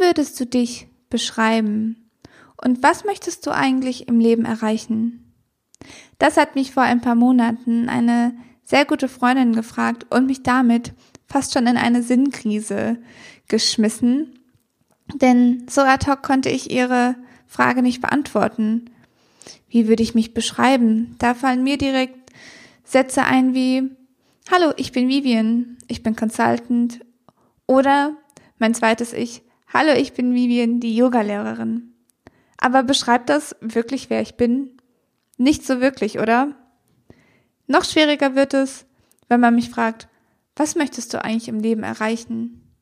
würdest du dich beschreiben? Und was möchtest du eigentlich im Leben erreichen? Das hat mich vor ein paar Monaten eine sehr gute Freundin gefragt und mich damit fast schon in eine Sinnkrise geschmissen. Denn so ad hoc konnte ich ihre Frage nicht beantworten. Wie würde ich mich beschreiben? Da fallen mir direkt Sätze ein wie Hallo, ich bin Vivian, ich bin Consultant. Oder mein zweites Ich, Hallo, ich bin Vivian, die Yogalehrerin. Aber beschreibt das wirklich, wer ich bin? Nicht so wirklich, oder? Noch schwieriger wird es, wenn man mich fragt, was möchtest du eigentlich im Leben erreichen?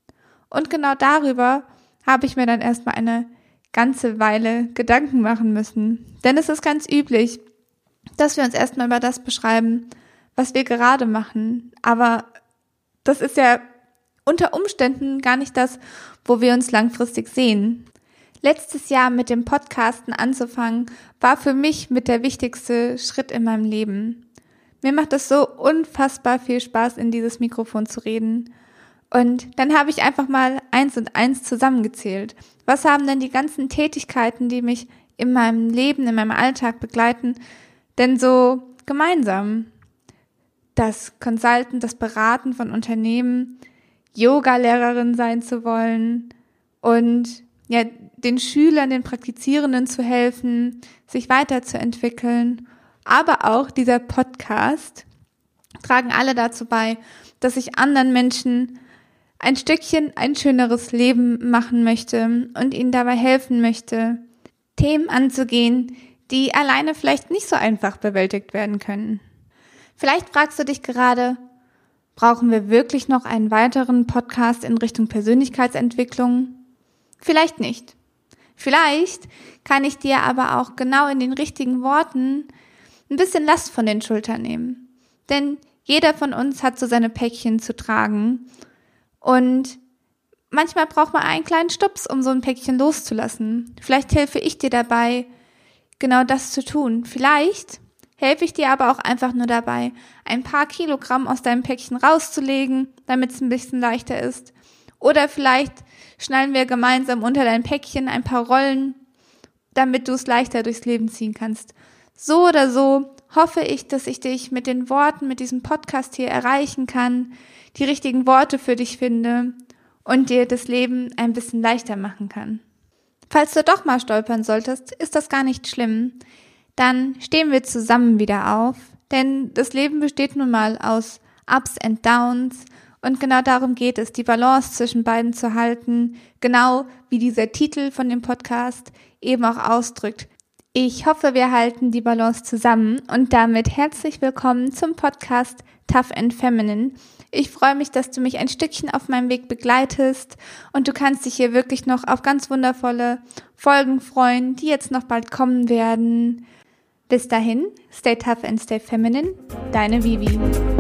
Und genau darüber habe ich mir dann erstmal eine ganze Weile Gedanken machen müssen. Denn es ist ganz üblich, dass wir uns erstmal über das beschreiben, was wir gerade machen. Aber das ist ja unter Umständen gar nicht das, wo wir uns langfristig sehen. Letztes Jahr mit dem Podcasten anzufangen, war für mich mit der wichtigste Schritt in meinem Leben. Mir macht es so unfassbar viel Spaß, in dieses Mikrofon zu reden. Und dann habe ich einfach mal eins und eins zusammengezählt. Was haben denn die ganzen Tätigkeiten, die mich in meinem Leben, in meinem Alltag begleiten, denn so gemeinsam? Das Consultant, das Beraten von Unternehmen, Yoga-Lehrerin sein zu wollen und ja, den Schülern, den Praktizierenden zu helfen, sich weiterzuentwickeln. Aber auch dieser Podcast tragen alle dazu bei, dass ich anderen Menschen ein Stückchen ein schöneres Leben machen möchte und ihnen dabei helfen möchte, Themen anzugehen, die alleine vielleicht nicht so einfach bewältigt werden können. Vielleicht fragst du dich gerade, brauchen wir wirklich noch einen weiteren Podcast in Richtung Persönlichkeitsentwicklung? Vielleicht nicht. Vielleicht kann ich dir aber auch genau in den richtigen Worten ein bisschen Last von den Schultern nehmen. Denn jeder von uns hat so seine Päckchen zu tragen und manchmal braucht man einen kleinen Stups, um so ein Päckchen loszulassen. Vielleicht helfe ich dir dabei, genau das zu tun. Vielleicht helfe ich dir aber auch einfach nur dabei, ein paar Kilogramm aus deinem Päckchen rauszulegen, damit es ein bisschen leichter ist. Oder vielleicht schnallen wir gemeinsam unter dein Päckchen ein paar Rollen, damit du es leichter durchs Leben ziehen kannst. So oder so hoffe ich, dass ich dich mit den Worten, mit diesem Podcast hier erreichen kann, die richtigen Worte für dich finde und dir das Leben ein bisschen leichter machen kann. Falls du doch mal stolpern solltest, ist das gar nicht schlimm. Dann stehen wir zusammen wieder auf, denn das Leben besteht nun mal aus Ups and Downs und genau darum geht es, die Balance zwischen beiden zu halten, genau wie dieser Titel von dem Podcast eben auch ausdrückt. Ich hoffe, wir halten die Balance zusammen und damit herzlich willkommen zum Podcast Tough and Feminine. Ich freue mich, dass du mich ein Stückchen auf meinem Weg begleitest und du kannst dich hier wirklich noch auf ganz wundervolle Folgen freuen, die jetzt noch bald kommen werden. Bis dahin, stay tough and stay feminine. Deine Vivi.